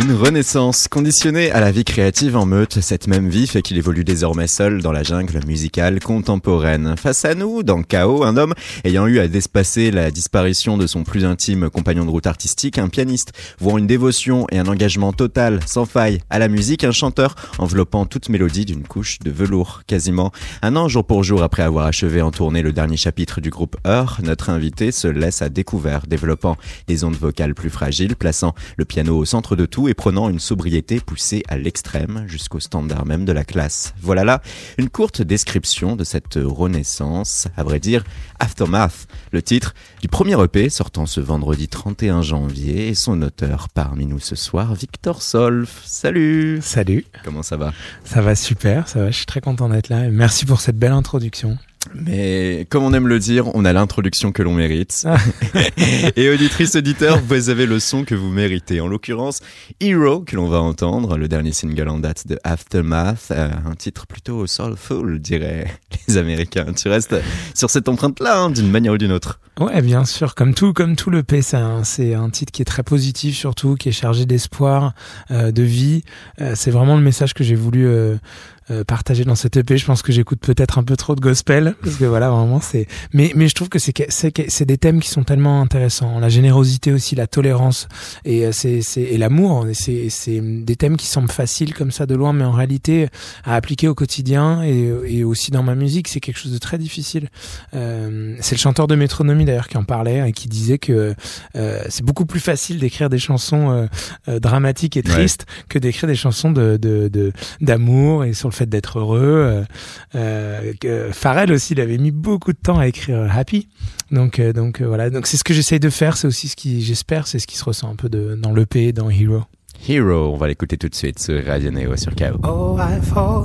Une renaissance conditionnée à la vie créative en meute, cette même vie fait qu'il évolue désormais seul dans la jungle musicale contemporaine. Face à nous, dans Chaos, un homme ayant eu à déspacer la disparition de son plus intime compagnon de route artistique, un pianiste vouant une dévotion et un engagement total, sans faille, à la musique, un chanteur enveloppant toute mélodie d'une couche de velours, quasiment. Un an jour pour jour après avoir achevé en tournée le dernier chapitre du groupe Heur, notre invité se laisse à découvert, développant des ondes vocales plus fragiles, plaçant le piano au centre de tout et prenant une sobriété poussée à l'extrême jusqu'au standard même de la classe. Voilà là une courte description de cette renaissance, à vrai dire Aftermath, le titre du premier EP sortant ce vendredi 31 janvier et son auteur parmi nous ce soir, Victor Solf. Salut Salut Comment ça va? Ça va super, ça va, je suis très content d'être là merci pour cette belle introduction. Mais comme on aime le dire, on a l'introduction que l'on mérite. et auditrice auditeur, vous avez le son que vous méritez. En l'occurrence, Hero que l'on va entendre, le dernier single en date de Aftermath, euh, un titre plutôt soulful, diraient les Américains. Tu restes sur cette empreinte-là, hein, d'une manière ou d'une autre. Ouais, bien sûr, comme tout, comme tout le P, c'est un, titre qui est très positif surtout, qui est chargé d'espoir, euh, de vie. Euh, c'est vraiment le message que j'ai voulu euh, partagé dans cette EP. Je pense que j'écoute peut-être un peu trop de gospel parce que voilà vraiment c'est. Mais mais je trouve que c'est c'est des thèmes qui sont tellement intéressants. La générosité aussi, la tolérance et euh, c'est c'est et l'amour. C'est c'est des thèmes qui semblent faciles comme ça de loin, mais en réalité à appliquer au quotidien et et aussi dans ma musique, c'est quelque chose de très difficile. Euh, c'est le chanteur de Métronomie d'ailleurs qui en parlait et qui disait que euh, c'est beaucoup plus facile d'écrire des chansons euh, dramatiques et tristes que d'écrire des chansons de d'amour de, et sur le fait d'être heureux. Euh, euh, Pharrell aussi, il avait mis beaucoup de temps à écrire Happy. Donc, euh, donc voilà. Donc c'est ce que j'essaye de faire. C'est aussi ce qui, j'espère, c'est ce qui se ressent un peu de, dans l'EP, dans Hero. Hero, on va l'écouter tout de suite sur Radio Neo sur KO. Oh, I fall.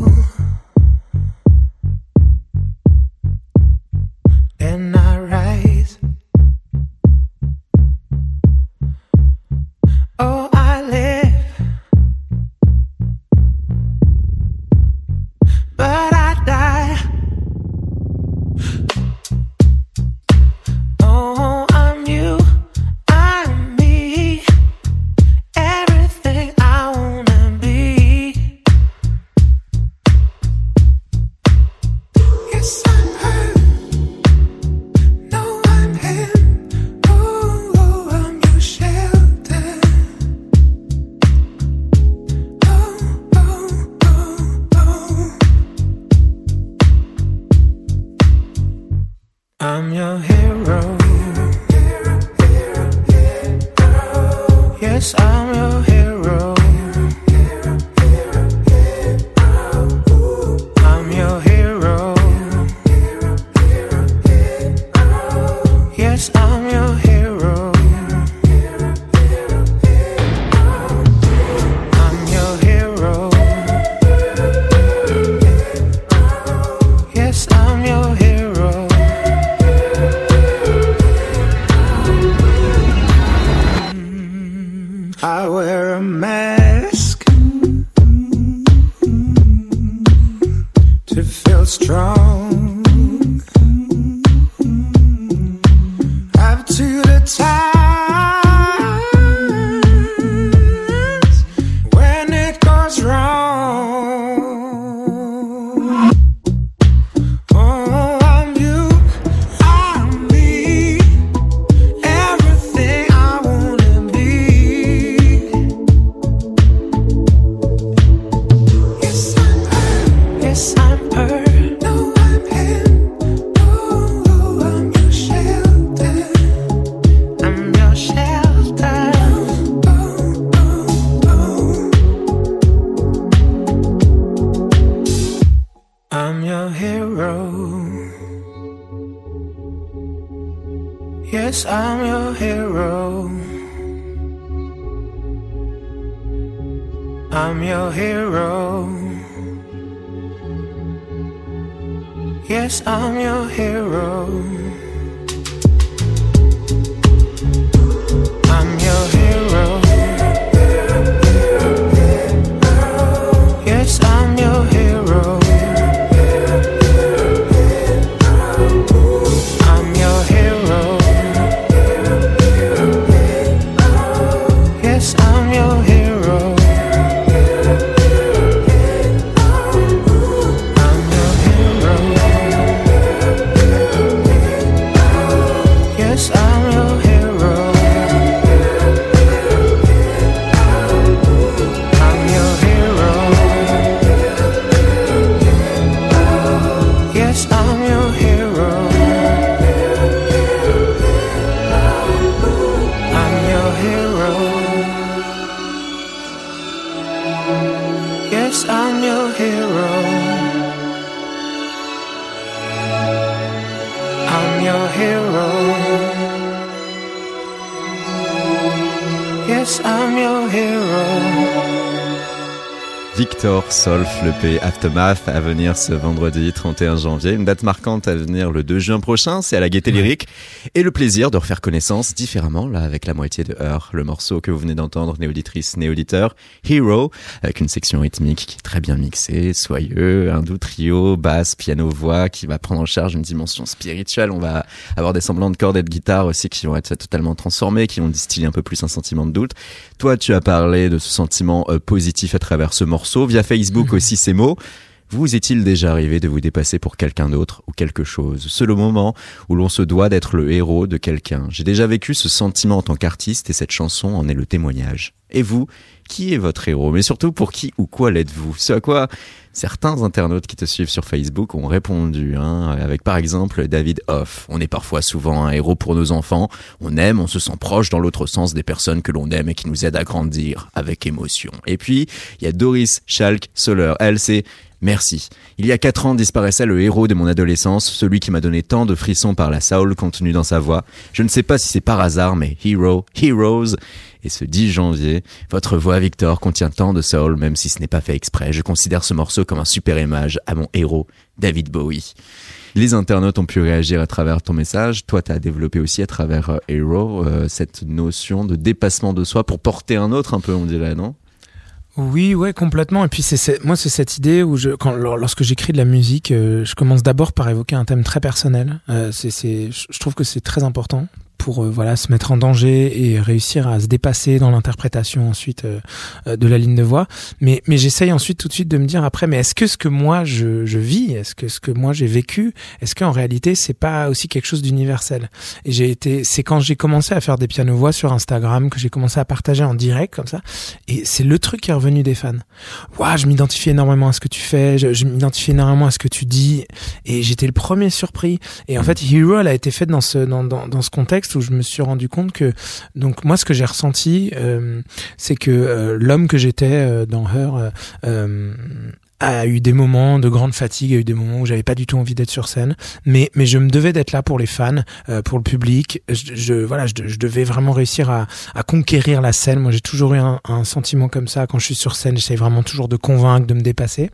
I wear a mask to feel strong. Up to the top. Solf, le P Aftermath, à venir ce vendredi 31 janvier. Une date marquante à venir le 2 juin prochain, c'est à la Gaieté Lyrique. Et le plaisir de refaire connaissance différemment, là, avec la moitié de Heure, le morceau que vous venez d'entendre, néauditrice, néauditeur, Hero, avec une section rythmique qui est très bien mixée, soyeux, un doux trio, basse, piano, voix, qui va prendre en charge une dimension spirituelle. On va avoir des semblants de cordes et de guitare aussi qui vont être totalement transformés, qui vont distiller un peu plus un sentiment de doute. Toi, tu as parlé de ce sentiment euh, positif à travers ce morceau via Facebook mhm. aussi ces mots. Vous est-il déjà arrivé de vous dépasser pour quelqu'un d'autre ou quelque chose? C'est le moment où l'on se doit d'être le héros de quelqu'un. J'ai déjà vécu ce sentiment en tant qu'artiste et cette chanson en est le témoignage. Et vous, qui est votre héros? Mais surtout, pour qui ou quoi l'êtes-vous? Ce à quoi certains internautes qui te suivent sur Facebook ont répondu, hein, avec par exemple David Hoff. On est parfois souvent un héros pour nos enfants. On aime, on se sent proche dans l'autre sens des personnes que l'on aime et qui nous aident à grandir avec émotion. Et puis, il y a Doris Schalk Soler. Elle, c'est Merci. Il y a quatre ans disparaissait le héros de mon adolescence, celui qui m'a donné tant de frissons par la soul contenue dans sa voix. Je ne sais pas si c'est par hasard, mais Hero, Heroes. Et ce 10 janvier, votre voix, Victor, contient tant de soul, même si ce n'est pas fait exprès. Je considère ce morceau comme un super image à mon héros, David Bowie. Les internautes ont pu réagir à travers ton message. Toi, tu as développé aussi à travers euh, Hero euh, cette notion de dépassement de soi pour porter un autre un peu, on dirait, non? Oui, ouais, complètement. Et puis c'est moi, c'est cette idée où je, quand lorsque j'écris de la musique, euh, je commence d'abord par évoquer un thème très personnel. Euh, c'est, je trouve que c'est très important pour euh, voilà se mettre en danger et réussir à se dépasser dans l'interprétation ensuite euh, euh, de la ligne de voix. Mais mais j'essaye ensuite tout de suite de me dire après mais est-ce que ce que moi je, je vis, est-ce que ce que moi j'ai vécu, est-ce qu'en réalité c'est pas aussi quelque chose d'universel? Et j'ai été c'est quand j'ai commencé à faire des pianos voix sur Instagram que j'ai commencé à partager en direct comme ça et c'est le truc qui est revenu des fans. Waouh, je m'identifie énormément à ce que tu fais, je, je m'identifie énormément à ce que tu dis et j'étais le premier surpris. Et en fait Hero elle a été faite dans ce dans, dans, dans ce contexte où je me suis rendu compte que donc moi ce que j'ai ressenti euh, c'est que euh, l'homme que j'étais euh, dans Her a eu des moments de grande fatigue, a eu des moments où j'avais pas du tout envie d'être sur scène, mais mais je me devais d'être là pour les fans, euh, pour le public. Je, voilà, je, je, devais vraiment réussir à, à conquérir la scène. Moi, j'ai toujours eu un, un, sentiment comme ça quand je suis sur scène. J'essaie vraiment toujours de convaincre, de me dépasser.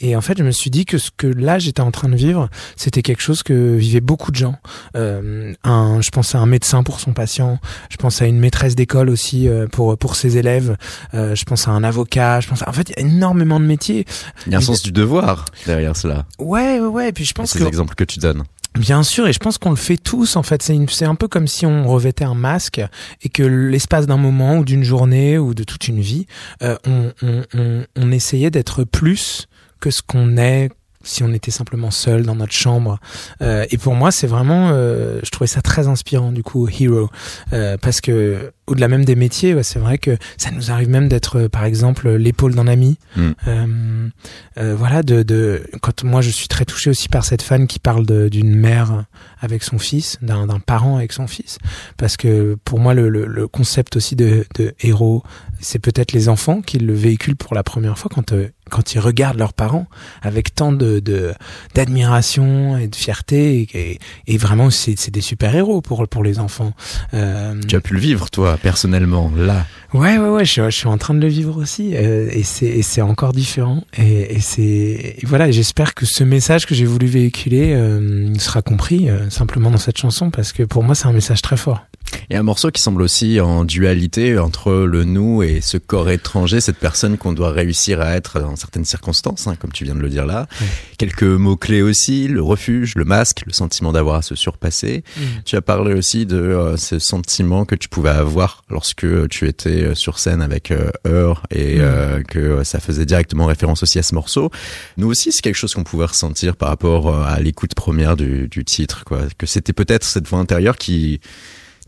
Et en fait, je me suis dit que ce que là j'étais en train de vivre, c'était quelque chose que vivaient beaucoup de gens. Euh, un, je pense à un médecin pour son patient. Je pense à une maîtresse d'école aussi euh, pour pour ses élèves. Euh, je pense à un avocat. Je pense à, en fait, il y a énormément de métiers. Il y a un sens du devoir derrière cela. Ouais, ouais, ouais. Et puis je pense que. Ces exemples que tu donnes. Bien sûr, et je pense qu'on le fait tous en fait. C'est un peu comme si on revêtait un masque et que l'espace d'un moment ou d'une journée ou de toute une vie, euh, on, on, on, on essayait d'être plus que ce qu'on est si on était simplement seul dans notre chambre. Euh, et pour moi, c'est vraiment, euh, je trouvais ça très inspirant du coup, Hero, euh, parce que au-delà même des métiers, ouais, c'est vrai que ça nous arrive même d'être, par exemple, l'épaule d'un ami. Mm. Euh, euh, voilà, de, de, quand moi je suis très touché aussi par cette fan qui parle d'une mère avec son fils, d'un parent avec son fils, parce que pour moi le, le, le concept aussi de, de héros, c'est peut-être les enfants qui le véhiculent pour la première fois quand euh, quand ils regardent leurs parents avec tant de d'admiration et de fierté et, vraiment c'est des super héros pour pour les enfants. Euh... Tu as pu le vivre toi personnellement là. Ouais ouais ouais je, je suis en train de le vivre aussi euh, et c'est encore différent et, et c'est voilà j'espère que ce message que j'ai voulu véhiculer euh, sera compris euh, simplement dans cette chanson parce que pour moi c'est un message très fort. A un morceau qui semble aussi en dualité entre le nous et ce corps étranger, cette personne qu'on doit réussir à être dans certaines circonstances, hein, comme tu viens de le dire là. Quelques mots-clés aussi, le refuge, le masque, le sentiment d'avoir à se surpasser. Mm. Tu as parlé aussi de ce sentiment que tu pouvais avoir lorsque tu étais euh, sur scène avec euh, Heur et mm. que ça faisait directement référence aussi à ce morceau. Nous aussi, c'est quelque chose qu'on pouvait ressentir par rapport à l'écoute première du, du titre, quoi. Que c'était peut-être cette voix intérieure qui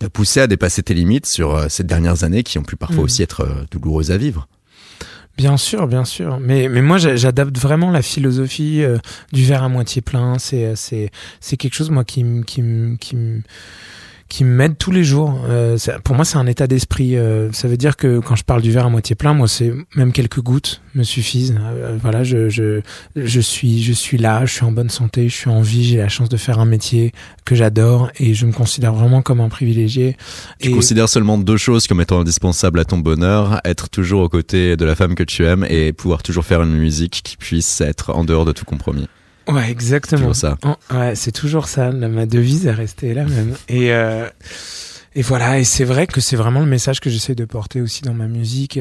t'a poussé à dépasser tes limites sur euh, ces dernières années qui ont pu parfois mm. aussi être euh, douloureuses à vivre. Bien sûr, bien sûr. Mais, mais moi, j'adapte vraiment la philosophie euh, du verre à moitié plein. C'est, c'est, c'est quelque chose, moi, qui, qui, qui, qui m'aide tous les jours. Euh, pour moi, c'est un état d'esprit. Euh, ça veut dire que quand je parle du verre à moitié plein, moi, c'est même quelques gouttes me suffisent. Euh, voilà, je, je, je suis, je suis là, je suis en bonne santé, je suis en vie, j'ai la chance de faire un métier que j'adore et je me considère vraiment comme un privilégié. Tu et... considères seulement deux choses comme étant indispensables à ton bonheur être toujours aux côtés de la femme que tu aimes et pouvoir toujours faire une musique qui puisse être en dehors de tout compromis. Ouais, exactement. C'est ça. ouais, c'est toujours ça. Ma devise est restée la même. Et, euh, et voilà, et c'est vrai que c'est vraiment le message que j'essaie de porter aussi dans ma musique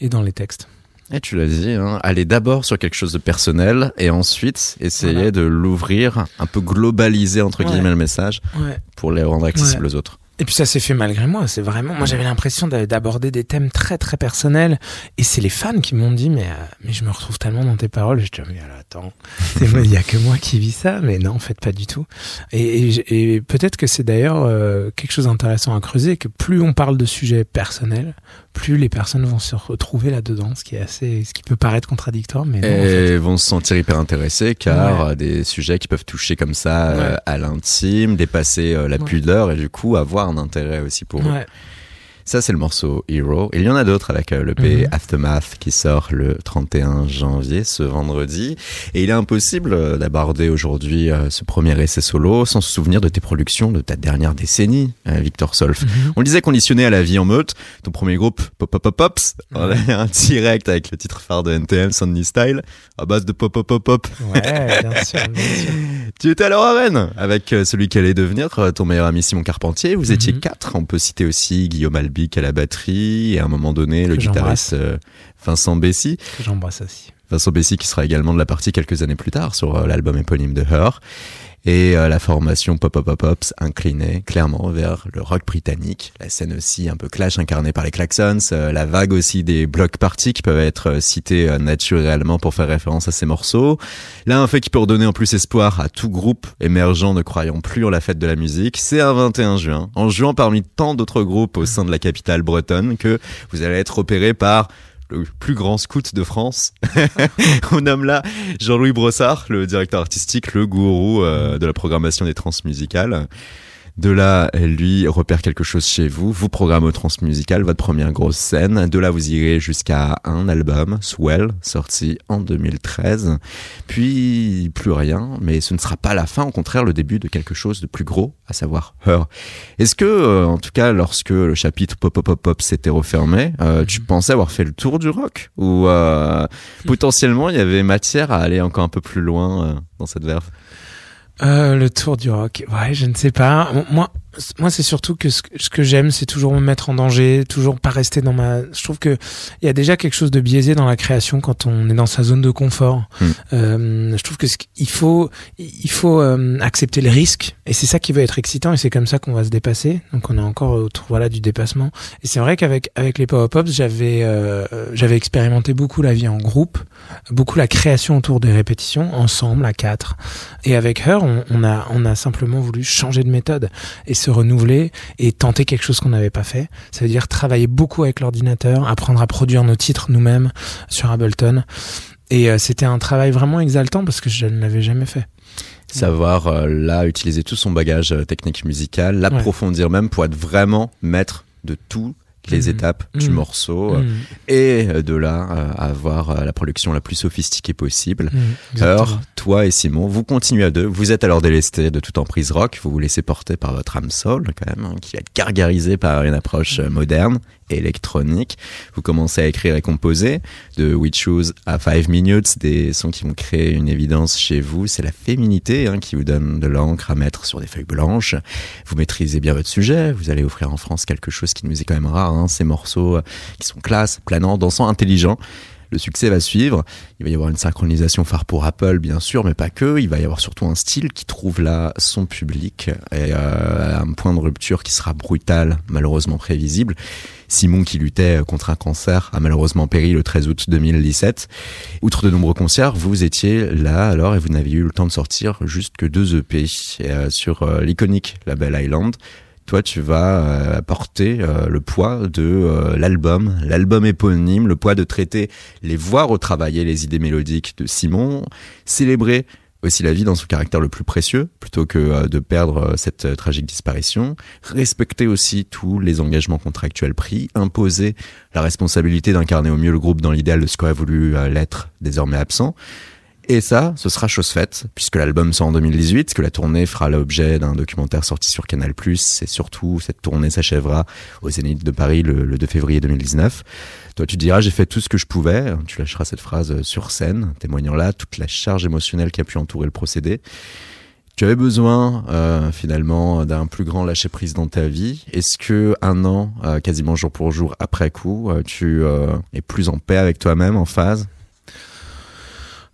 et dans les textes. Et tu l'as dit, hein, aller d'abord sur quelque chose de personnel et ensuite essayer Voilà. de l'ouvrir, un peu globaliser entre Ouais. guillemets le message Ouais. pour les rendre accessibles aux autres. Et puis ça s'est fait malgré moi. C'est vraiment, moi j'avais l'impression d'a- d'aborder des thèmes très très personnels. Et c'est les fans qui m'ont dit, mais euh, mais je me retrouve tellement dans tes paroles. Je dis, mais alors, attends, il y a que moi qui vis ça. Mais non, en fait pas du tout. Et, et peut-être que c'est d'ailleurs euh, quelque chose d'intéressant à creuser, que plus on parle de sujets personnels, plus les personnes vont se retrouver là-dedans, ce qui est assez, ce qui peut paraître contradictoire, mais non, en fait. Et vont se sentir hyper intéressés car euh, des sujets qui peuvent toucher comme ça euh, à l'intime, dépasser euh, la Ouais. pudeur et du coup avoir un intérêt aussi pour eux. Ça, c'est le morceau Hero. Et il y en a d'autres avec euh, le P Mhm. Aftermath qui sort le 31 janvier, ce vendredi. Et il est impossible euh, d'aborder aujourd'hui euh, ce premier essai solo sans se souvenir de tes productions de ta dernière décennie, euh, Victor Solf. Mhm. On le disait conditionné à la vie en meute. Ton premier groupe, Pop Pop Pop Pops, on a un direct avec le titre phare de NTM, Sunny Style, à base de Pop Pop Pop Pop. Ouais, bien sûr, bien sûr. Tu étais alors à Rennes avec celui qui allait devenir ton meilleur ami Simon Carpentier. Vous étiez Mhm. quatre. On peut citer aussi Guillaume À la batterie et à un moment donné le guitariste euh, Vincent Bessy. J'embrasse aussi. Vincent Bessy qui sera également de la partie quelques années plus tard sur euh, l'album éponyme de Her. Et euh, la formation Pop Pop Pop Pops inclinée clairement vers le rock britannique. La scène aussi un peu clash incarnée par les Klaxons. euh, la vague aussi des block parties qui peuvent être euh, cités naturellement pour faire référence à ces morceaux. Là, un fait qui peut redonner en plus espoir à tout groupe émergent ne croyant plus en la fête de la musique, c'est un 21 juin. En juin, parmi tant d'autres groupes au sein de la capitale bretonne, que vous allez être repéré par le plus grand scout de France. On nomme là Jean-Louis Brossard, le directeur artistique, le gourou euh, de la programmation des transmusicales. De là, lui repère quelque chose chez vous, vous programme au transmusical, votre première grosse scène. De là, vous irez jusqu'à un album, Swell, sorti en 2013. Puis, plus rien, mais ce ne sera pas la fin, au contraire, le début de quelque chose de plus gros, à savoir Her. Est-ce que, euh, en tout cas, lorsque le chapitre Pop Pop Pop Pop s'était refermé, euh, tu pensais avoir fait le tour du rock Ou euh, potentiellement, il y avait matière à aller encore un peu plus loin dans cette verve? Euh, le tour du rock, ouais, je ne sais pas. Moi, moi, c'est surtout que ce, que- j'aime, c'est toujours me mettre en danger, toujours pas rester dans ma. Je trouve que il y a déjà quelque chose de biaisé dans la création quand on est dans sa zone de confort. Hmm. Euh, je trouve que ce il faut, il faut euh, accepter les risques, et c'est ça qui va être excitant, et c'est comme ça qu'on va se dépasser. Donc, on est encore autour, voilà, du dépassement. Et c'est vrai qu'avec avec les Power Pops, j'avais, euh, j'avais expérimenté beaucoup la vie en groupe, beaucoup la création autour des répétitions, ensemble à quatre. Et avec Her, on, on a, on a simplement voulu changer de méthode et se renouveler et tenter quelque chose qu'on n'avait pas fait. Ça veut dire travailler beaucoup avec l'ordinateur, apprendre à produire nos titres nous-mêmes sur Ableton. Et euh, c'était un travail vraiment exaltant parce que je ne l'avais jamais fait. Savoir euh, là utiliser tout son bagage euh, technique musical, l'approfondir même pour être vraiment maître de toutes les Mhm. étapes du Mhm. morceau euh, Mm. et euh, de là euh, avoir la production la plus sophistiquée possible. Mm, Alors, toi et Simon, vous continuez à deux. Vous êtes alors délestés de toute emprise rock. Vous vous laissez porter par votre âme soul, quand même, hein, qui va être gargarisée par une approche moderne, électronique. Vous commencez à écrire et composer de We Choose à Five Minutes, des sons qui vont créer une évidence chez vous. C'est la féminité hein, qui vous donne de l'encre à mettre sur des feuilles blanches. Vous maîtrisez bien votre sujet. Vous allez offrir en France quelque chose qui nous est quand même rare. Hein, ces morceaux euh, qui sont classe, planants, dansants, intelligents. Le succès va suivre. Il va y avoir une synchronisation phare pour Apple, bien sûr, mais pas que. Il va y avoir surtout un style qui trouve là son public et euh, un point de rupture qui sera brutal, malheureusement prévisible. Simon, qui luttait contre un cancer, a malheureusement péri le 13 août 2017. Outre de nombreux concerts, vous étiez là alors et vous n'aviez eu le temps de sortir juste que deux EP euh, sur euh, l'iconique label Island toi tu vas euh, apporter euh, le poids de euh, l'album, l'album éponyme, le poids de traiter les voix retravailler les idées mélodiques de Simon, célébrer aussi la vie dans son caractère le plus précieux, plutôt que de perdre cette tragique disparition, respecter aussi tous les engagements contractuels pris, imposer la responsabilité d'incarner au mieux le groupe dans l'idéal de ce qu'aurait voulu l'être désormais absent. Et ça, ce sera chose faite, puisque l'album sort en 2018, que la tournée fera l'objet d'un documentaire sorti sur Canal+, et surtout, cette tournée s'achèvera au Zénith de Paris le, le 2 février 2019. Toi, tu diras, j'ai fait tout ce que je pouvais. Tu lâcheras cette phrase sur scène, témoignant là toute la charge émotionnelle qui a pu entourer le procédé. Tu avais besoin euh, finalement d'un plus grand lâcher prise dans ta vie. Est-ce que un an, euh, quasiment jour pour jour après coup, euh, tu es plus en paix avec toi-même, en phase?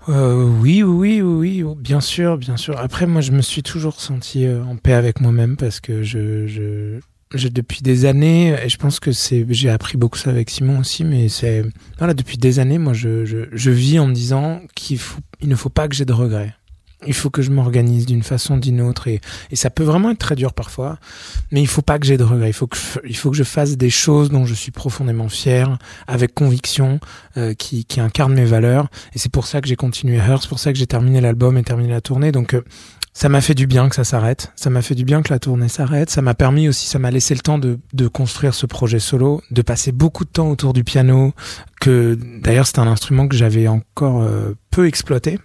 Oui, oui, oui, oui, bien sûr, bien sûr. Après, moi, je me suis toujours senti en paix avec moi-même parce que je, je, depuis des années, et je pense que c'est, j'ai appris beaucoup ça avec Simon aussi, mais c'est, voilà, depuis des années, moi, je, je, je vis en me disant qu'il faut, il ne faut pas que j'ai de regrets. Il faut que je m'organise d'une façon ou d'une autre, et, et ça peut vraiment être très dur parfois, mais il faut pas que j'ai de regrets. Il faut que, il faut que je fasse des choses dont je suis profondément fier, avec conviction, euh, qui, qui incarnent mes valeurs, et c'est pour ça que j'ai continué Her, c'est pour ça que j'ai terminé l'album et terminé la tournée. Donc, euh, ça m'a fait du bien que ça s'arrête. Ça m'a fait du bien que la tournée s'arrête. Ça m'a permis aussi, ça m'a laissé le temps de, de construire ce projet solo, de passer beaucoup de temps autour du piano, que d'ailleurs c'est un instrument que j'avais encore euh, peu exploité.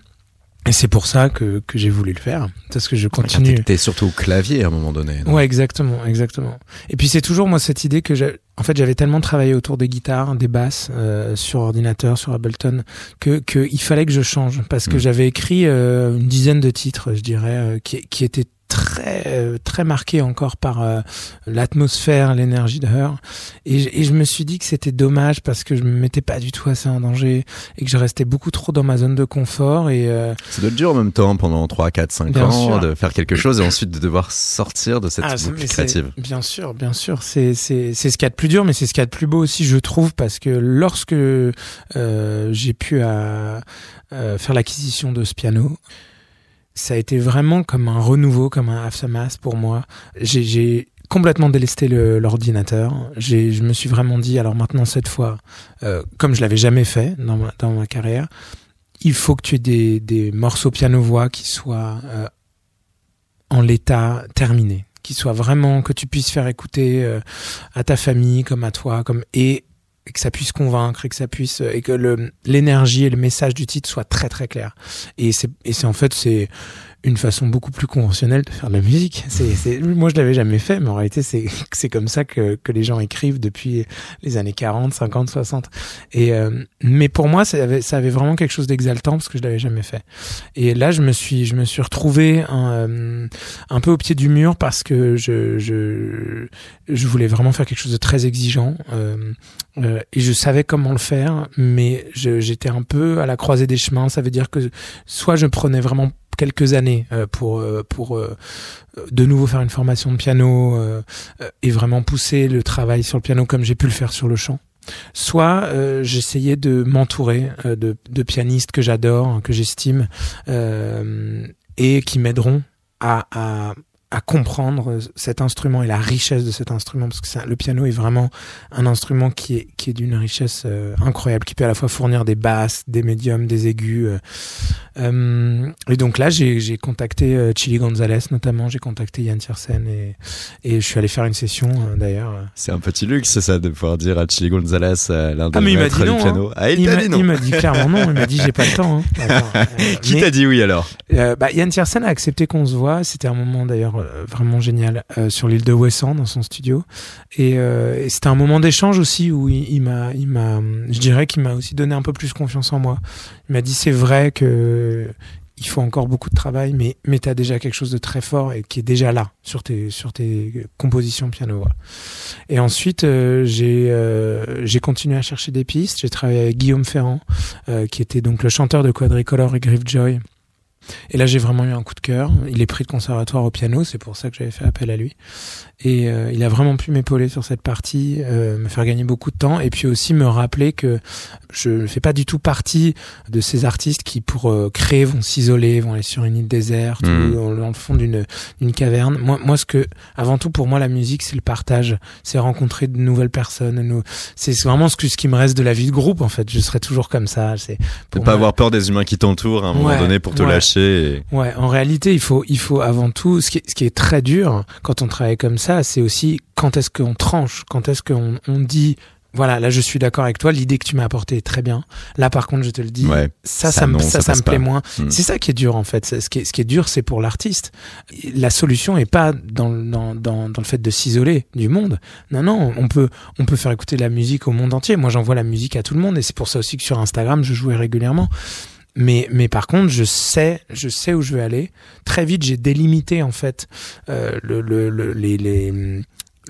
Et c'est pour ça que, que j'ai voulu le faire, parce que je continue. T'es surtout au clavier à un moment donné. ouais, exactement, exactement. Et puis c'est toujours moi cette idée que j'ai, en fait, j'avais tellement travaillé autour des guitares, des basses euh, sur ordinateur, sur Ableton, que qu'il fallait que je change, parce que mm. j'avais écrit euh, une dizaine de titres, je dirais, euh, qui, qui étaient très euh, très marqué encore par euh, l'atmosphère, l'énergie de Her. Et, et, je me suis dit que c'était dommage parce que je me mettais pas du tout assez en danger et que je restais beaucoup trop dans ma zone de confort. Et euh... ça doit être dur en même temps pendant 3, 4, 5 ans de faire quelque chose et ensuite de devoir sortir de cette ah, boucle créative. Bien sûr, bien sûr, c'est c'est c'est ce qu'il y a de plus dur, mais c'est ce qu'il y a de plus beau aussi, je trouve, parce que lorsque euh, j'ai pu à, faire l'acquisition de ce piano ça a été vraiment comme un renouveau, comme un aftermath pour moi. J'ai complètement délesté l'ordinateur. Je me suis vraiment dit, alors maintenant cette fois, euh, comme je l'avais jamais fait dans ma, dans ma carrière, il faut que tu aies des, des morceaux piano-voix qui soient euh, en l'état terminé, qui soient vraiment que tu puisses faire écouter euh, à ta famille comme à toi, comme et et que ça puisse convaincre et que ça puisse et que l'énergie et le message du titre soient très très clairs. Et c'est en fait c'est une façon beaucoup plus conventionnelle de faire de la musique. C'est, moi, je l'avais jamais fait, mais en réalité, c'est, c'est comme ça que, que les gens écrivent depuis les années 40, 50, 60. Et, euh, mais pour moi, ça avait, ça avait vraiment quelque chose d'exaltant parce que je l'avais jamais fait. Et là, je me suis, je me suis retrouvé un, euh, un peu au pied du mur parce que je, je, je voulais vraiment faire quelque chose de très exigeant. Euh, euh, et je savais comment le faire, mais j'étais un peu à la croisée des chemins. Ça veut dire que soit je prenais vraiment quelques années euh, pour euh, pour euh, de nouveau faire une formation de piano et vraiment pousser le travail sur le piano comme j'ai pu le faire sur le chant. Soit j'essayais de m'entourer de, de, pianistes que j'adore, que j'estime, et qui m'aideront à, à comprendre cet instrument et la richesse de cet instrument parce que ça, le piano est vraiment un instrument qui est qui est d'une richesse euh, incroyable qui peut à la fois fournir des basses, des médiums, des aigus. Euh, euh, et donc là j'ai j'ai contacté euh, Chili Gonzalez notamment, j'ai contacté Yann Tiersen et et je suis allé faire une session d'ailleurs. C'est un petit luxe ça de pouvoir dire à Chili Gonzalez l'un des ah, maîtres du piano. Hein. Ah il, non. Il m'a dit clairement non, il m'a dit j'ai pas le temps. Hein. qui t'a dit oui alors? Bah, Yann Tiersen a accepté qu'on se voit, c'était un moment d'ailleurs euh, vraiment génial euh, sur l'île de Wesson dans son studio et, euh, et c'était un moment d'échange aussi où il m'a je dirais qu'il m'a aussi donné un peu plus confiance en moi il m'a dit c'est vrai que il faut encore beaucoup de travail, mais, mais tu déjà quelque chose de très fort et qui est déjà là sur tes, sur tes compositions piano. Et ensuite, j'ai j'ai continué à chercher des pistes. J'ai travaillé avec Guillaume Ferrand, qui était donc le chanteur de Quadricolor et Joy et là, j'ai vraiment eu un coup de cœur. Il est pris de conservatoire au piano, c'est pour ça que j'avais fait appel à lui. Et euh, il a vraiment pu m'épauler sur cette partie, euh, me faire gagner beaucoup de temps, et puis aussi me rappeler que je ne fais pas du tout partie de ces artistes qui, pour euh, créer, vont s'isoler, vont aller sur une île déserte mmh. ou dans le fond d'une d'une caverne. Moi, moi, ce que, avant tout, pour moi, la musique, c'est le partage, c'est rencontrer de nouvelles personnes. Nous, c'est vraiment ce, que, ce qui me reste de la vie de groupe, en fait. Je serai toujours comme ça. C'est ne pas avoir peur des humains qui t'entourent à un moment donné pour te lâcher Ouais, en réalité, il faut, il faut avant tout, ce qui est, ce qui est très dur quand on travaille comme ça, c'est aussi quand est-ce qu'on tranche, quand est-ce qu'on on dit voilà, là je suis d'accord avec toi, l'idée que tu m'as apportée est très bien. Là par contre, je te le dis, Ouais, ça, ça, ça, non, ça, me plaît pas. moins. Mm. C'est ça qui est dur en fait. Ce qui est, ce qui est dur, c'est pour l'artiste. La solution est pas dans, le- dans, dans, dans le fait de s'isoler du monde. Non, non, on peut, on peut faire écouter de la musique au monde entier. Moi, j'envoie la musique à tout le monde et c'est pour ça aussi que sur Instagram, je jouais régulièrement. Mais, mais par contre, je sais, je sais où je veux aller. Très vite, j'ai délimité en fait euh, le, le, le- les, les,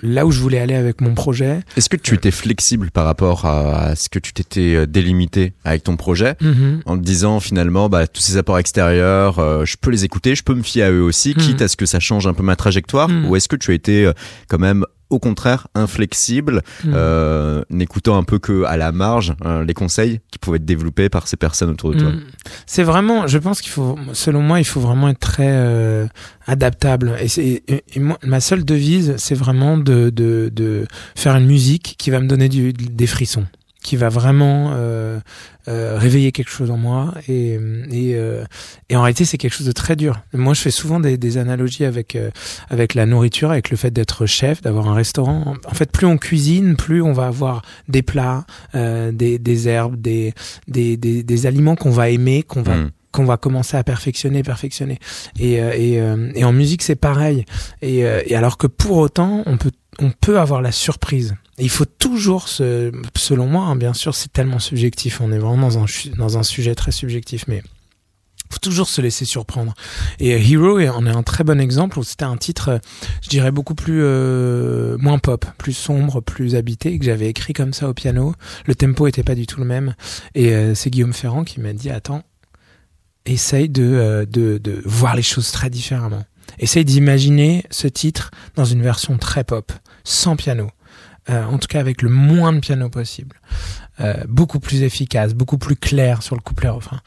là où je voulais aller avec mon projet. Est-ce que tu étais flexible par rapport à, à ce que tu t'étais euh, délimité avec ton projet Mhm. en te disant finalement bah, tous ces apports extérieurs, euh, je peux les écouter, je peux me fier à eux aussi, Mhm. quitte à ce que ça change un peu ma trajectoire? Mhm. Ou est-ce que tu as été euh, quand même au contraire inflexible, Mhm. euh, n'écoutant un peu que à la marge euh, les conseils qui pouvaient être développés par ces personnes autour de toi Mm. C'est vraiment, je pense qu'il faut, selon moi, il faut vraiment être très euh, adaptable. Et, c'est- et- et moi, ma seule devise, c'est vraiment de, de, de faire une musique qui va me donner du, des frissons, qui va vraiment euh, euh, réveiller quelque chose en moi. Et, et, euh, et en réalité, c'est quelque chose de très dur. Moi, je fais souvent des, des analogies avec euh, avec la nourriture, avec le fait d'être chef, d'avoir un restaurant. En fait, plus on cuisine, plus on va avoir des plats, euh, des, des herbes, des des, des, des aliments qu'on va aimer, qu'on va Mm. qu'on va commencer à perfectionner, perfectionner. Et, euh, et, euh, et en musique, c'est pareil. Et, euh, et alors que pour autant, on peut, on peut avoir la surprise. Et il faut toujours, se, selon moi, hein, bien sûr, c'est tellement subjectif. On est vraiment dans un, dans un sujet très subjectif, mais faut toujours se laisser surprendre. Et euh, Hero en est un très bon exemple où c'était un titre, euh, je dirais beaucoup plus euh, moins pop, plus sombre, plus habité que j'avais écrit comme ça au piano. Le tempo était pas du tout le même. Et euh, c'est Guillaume Ferrand qui m'a dit attends, essaye de, de de voir les choses très différemment. Essaye d'imaginer ce titre dans une version très pop, sans piano. Euh, en tout cas avec le moins de piano possible. Euh, beaucoup plus efficace, beaucoup plus clair sur le couplet refrain.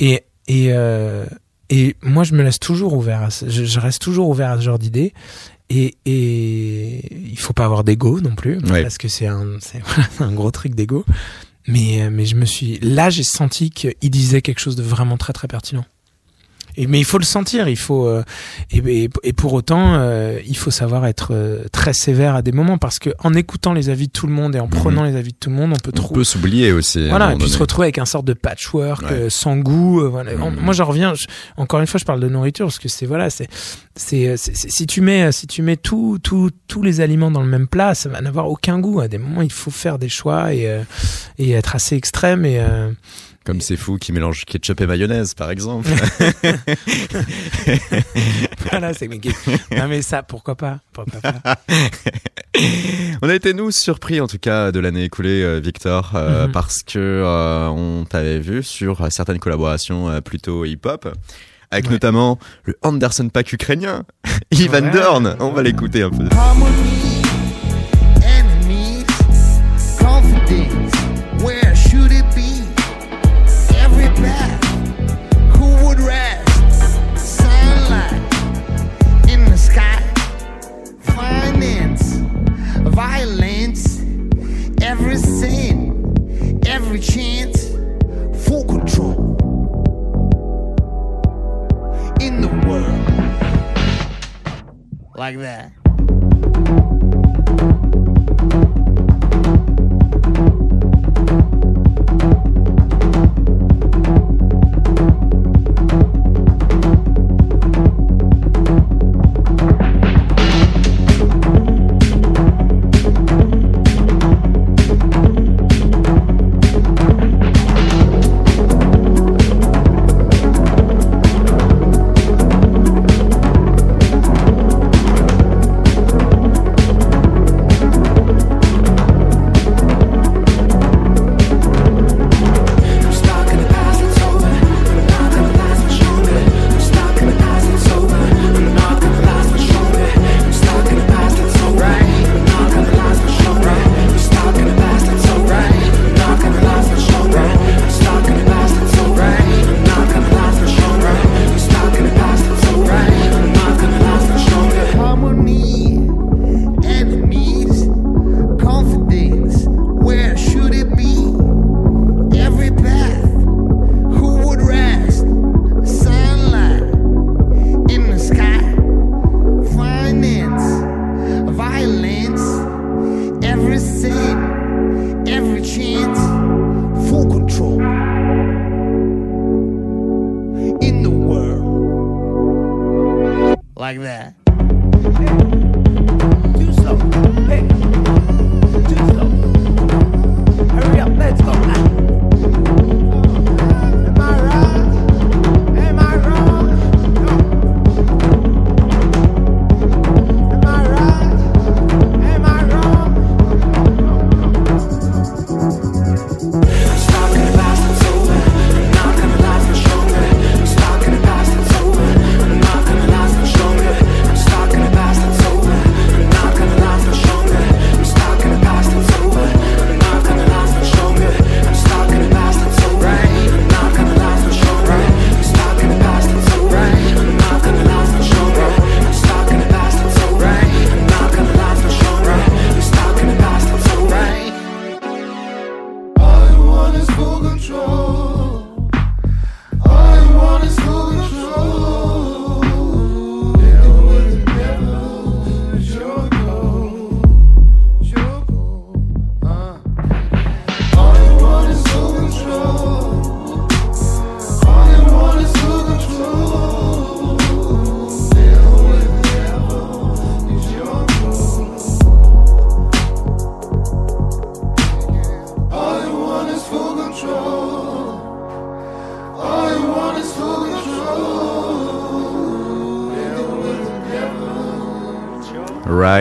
Et et euh, et moi je me laisse toujours ouvert, à ce- je, je reste toujours ouvert à ce genre d'idées. Et, et il faut pas avoir d'ego non plus Ouais. parce que c'est un c'est voilà, un gros truc d'ego. Mais mais je me suis là j'ai senti qu'il disait quelque chose de vraiment très très pertinent. Et, mais il faut le sentir, il faut euh, et, pour autant euh, il faut savoir être euh, très sévère à des moments parce que en écoutant les avis de tout le monde et en prenant les avis de tout le monde on peut On peut s'oublier aussi. voilà, et puis se retrouver avec un sorte de patchwork Ouais. euh, sans goût. euh, voilà. En- Mhm. Moi, j'en reviens. je- encore une fois, je parle de nourriture parce que c'est voilà, c'est c'est c'est- c'est- si tu mets si tu mets tout, tout, tous les aliments dans le même plat, ça va n'avoir aucun goût. À des moments, il faut faire des choix et euh, et être assez extrême et euh, Comme c'est fou qui mélange ketchup et mayonnaise, par exemple. voilà, c'est non mais ça, pourquoi pas, pourquoi pas. on a été nous surpris en tout cas de l'année écoulée, euh, Victor, euh, Mhm. parce que euh, on t'avait vu sur certaines collaborations euh, plutôt hip-hop, avec Ouais. notamment le Anderson Pack ukrainien, Ivan Ouais. Dorn. On va l'écouter un peu. Like that.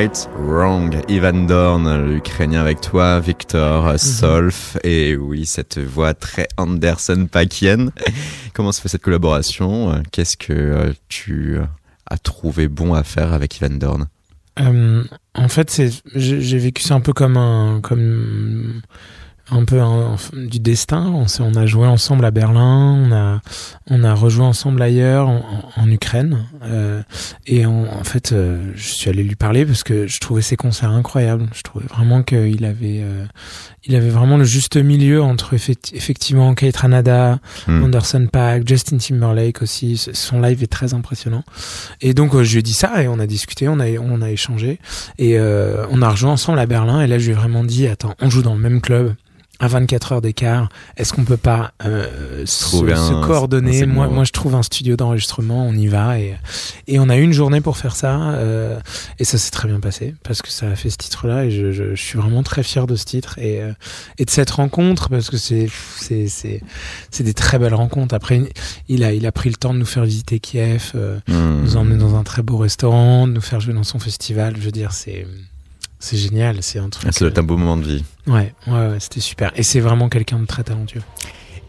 Right, wrong. Ivan Dorn, l'Ukrainien avec toi, Victor, Solf, et oui, cette voix très Anderson Pakienne. Comment se fait cette collaboration? Qu'est-ce que euh, tu as trouvé bon à faire avec Ivan Dorn? Euh, en fait, j'ai vécu ça un peu comme un comme un peu un- du destin. On, a joué ensemble à Berlin, on a on a rejoué ensemble ailleurs en, Ukraine. Euh, et en, en fait, euh, je suis allé lui parler parce que je trouvais ses concerts incroyables. Je trouvais vraiment qu'il avait euh, il avait vraiment le juste milieu entre effect- effectivement Kate Ranada, Hmm. Anderson Paak, Justin Timberlake aussi. Son live est très impressionnant. Et donc je lui ai dit ça et on a discuté, on a on a échangé et on a rejoint ensemble à Berlin et là je lui ai vraiment dit attends on joue dans le même club à 24 heures d'écart est-ce qu'on peut pas euh, se, Trouver un- se coordonner moi moi je trouve un studio d'enregistrement on y va et et on a une journée pour faire ça euh, et ça s'est très bien passé parce que ça a fait ce titre là et je, je, je suis vraiment très fier de ce titre et euh, et de cette rencontre parce que c'est c'est c'est c'est des très belles rencontres après il a il a pris le temps de nous faire visiter Kiev euh, Hmm. nous emmener dans un très beau restaurant, de nous faire jouer dans son festival. Je veux dire, c'est c'est génial, c'est un truc. Ah, Ça doit être un beau moment de vie. Ouais, ouais, ouais, c'était super. Et c'est vraiment quelqu'un de très talentueux.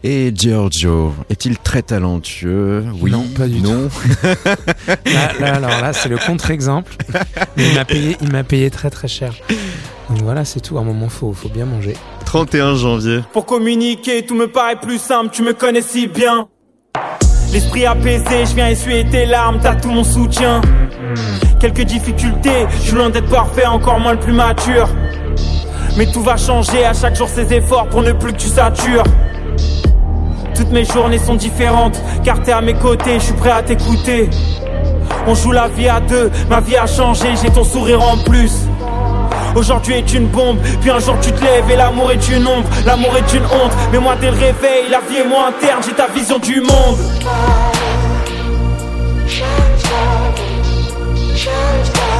Et Giorgio, est-il très talentueux? Oui, Non, pas du non. Là, là, alors là, c'est le contre-exemple. Mais il m'a payé, il m'a payé très très cher. Donc voilà, c'est tout. À un moment, faut, faut bien manger. 31 janvier. Pour communiquer, tout me paraît plus simple, tu me connais si bien. L'esprit apaisé, je viens essuyer tes larmes, t'as tout mon soutien. Quelques difficultés, je suis loin d'être parfait, encore moins le plus mature. Mais tout va changer, à chaque jour ses efforts pour ne plus que tu satures. Toutes mes journées sont différentes, car t'es à mes côtés, je suis prêt à t'écouter. On joue la vie à deux, ma vie a changé, j'ai ton sourire en plus. Aujourd'hui est une bombe, puis un jour tu te lèves et l'amour est une ombre, l'amour est une honte. Mais moi dès le réveil, la vie est moins interne, j'ai ta vision du monde. Shout down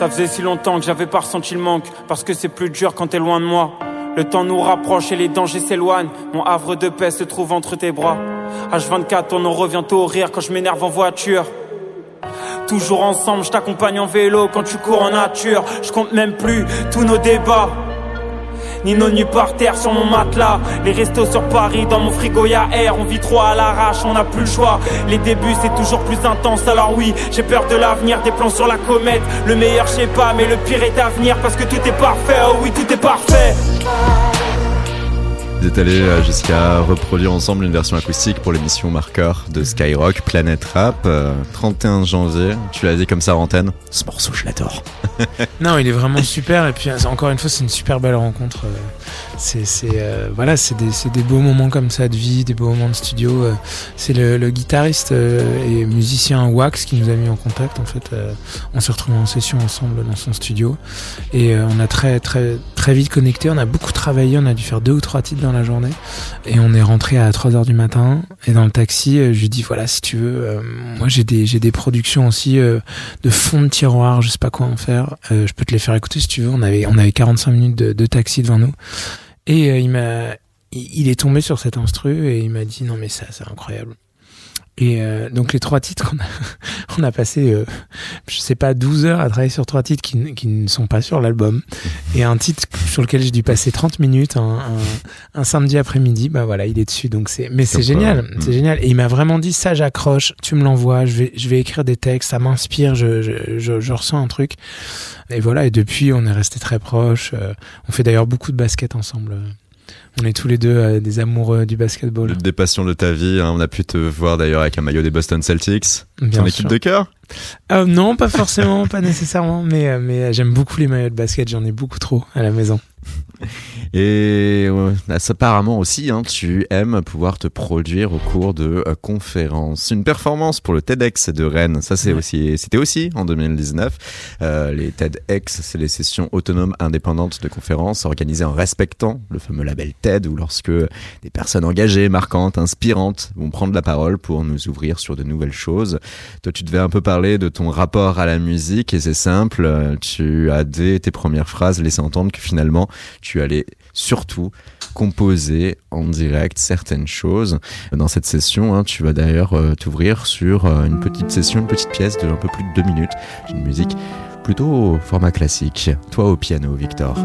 Ça faisait si longtemps que j'avais pas ressenti le manque, parce que c'est plus dur quand t'es loin de moi. Le temps nous rapproche et les dangers s'éloignent. Mon havre de paix se trouve entre tes bras. H24, on en revient au rire quand je m'énerve en voiture. Toujours ensemble, je t'accompagne en vélo quand tu cours en nature. Je compte même plus tous nos débats. Ni nos nuits par terre sur mon matelas. Les restos sur Paris, dans mon frigo y'a air. On vit trop à l'arrache, on n'a plus le choix. Les débuts c'est toujours plus intense, alors oui, j'ai peur de l'avenir, des plans sur la comète. Le meilleur, je sais pas, mais le pire est à venir parce que tout est parfait. Oh oui, tout est parfait. Vous êtes allés euh, jusqu'à reproduire ensemble une version acoustique pour l'émission Marqueur de Skyrock, Planet Rap, euh, 31 janvier. Tu l'as dit comme ça en antenne. Ce morceau, je l'adore. Non, il est vraiment super. Et puis, euh, encore une fois, c'est une super belle rencontre. C'est, euh, voilà, c'est des, des beaux moments comme ça de vie, des beaux moments de studio. euh. C'est le, le guitariste euh, et musicien Wax qui nous a mis en contact. En fait, euh, on s'est retrouvés en session ensemble dans son studio et euh, on a très, très, très vite connecté. On a beaucoup travaillé. On a dû faire deux ou trois titres dans la journée et on est rentré à 3 heures du matin. Et dans le taxi, euh, je lui dis voilà, si tu veux, moi j'ai des, j'ai des productions aussi de fond de tiroir. Je sais pas quoi en faire. Je peux te les faire écouter si tu veux. On avait, on avait 45 minutes de, de taxi devant nous. Et euh, il m'a, il il est tombé sur cet instru et il m'a dit non mais ça, c'est incroyable. Et euh, donc les trois titres qu'on a, on a passé, euh, je sais pas, 12 heures à travailler sur trois titres qui, ne sont pas sur l'album. Et un titre sur lequel j'ai dû passer 30 minutes un, un, un samedi après-midi, bah voilà, il est dessus. Donc c'est, mais c'est génial, mm. c'est génial. Et il m'a vraiment dit ça, j'accroche, tu me l'envoies, je vais, je vais écrire des textes, ça m'inspire, je, je, je, je ressens un truc. Et voilà, et depuis on est resté très proches. euh, on fait d'ailleurs beaucoup de basket ensemble. On est tous les deux euh, des amoureux du basketball. Des passions de ta vie. hein. On a pu te voir d'ailleurs avec un maillot des Boston Celtics. Bien Ton équipe de cœur? Euh, non, pas forcément, pas nécessairement, mais, euh, mais j'aime beaucoup les maillots de basket, j'en ai beaucoup trop à la maison. Et euh, apparemment aussi, hein, tu aimes pouvoir te produire au cours de euh, conférences. Une performance pour le TEDx de Rennes, ça c'est aussi, c'était aussi en 2019. Euh, les TEDx, c'est les sessions autonomes indépendantes de conférences organisées en respectant le fameux label TED, où lorsque des personnes engagées, marquantes, inspirantes vont prendre la parole pour nous ouvrir sur de nouvelles choses. Toi, tu devais un peu parler de ton rapport à la musique et c'est simple. Tu as dès tes premières phrases laissé entendre que finalement tu allais surtout composer en direct certaines choses. Dans cette session, hein, tu vas d'ailleurs euh, t'ouvrir sur euh, une petite session, une petite pièce de un peu plus de deux minutes, d'une musique plutôt au format classique. Toi au piano, Victor.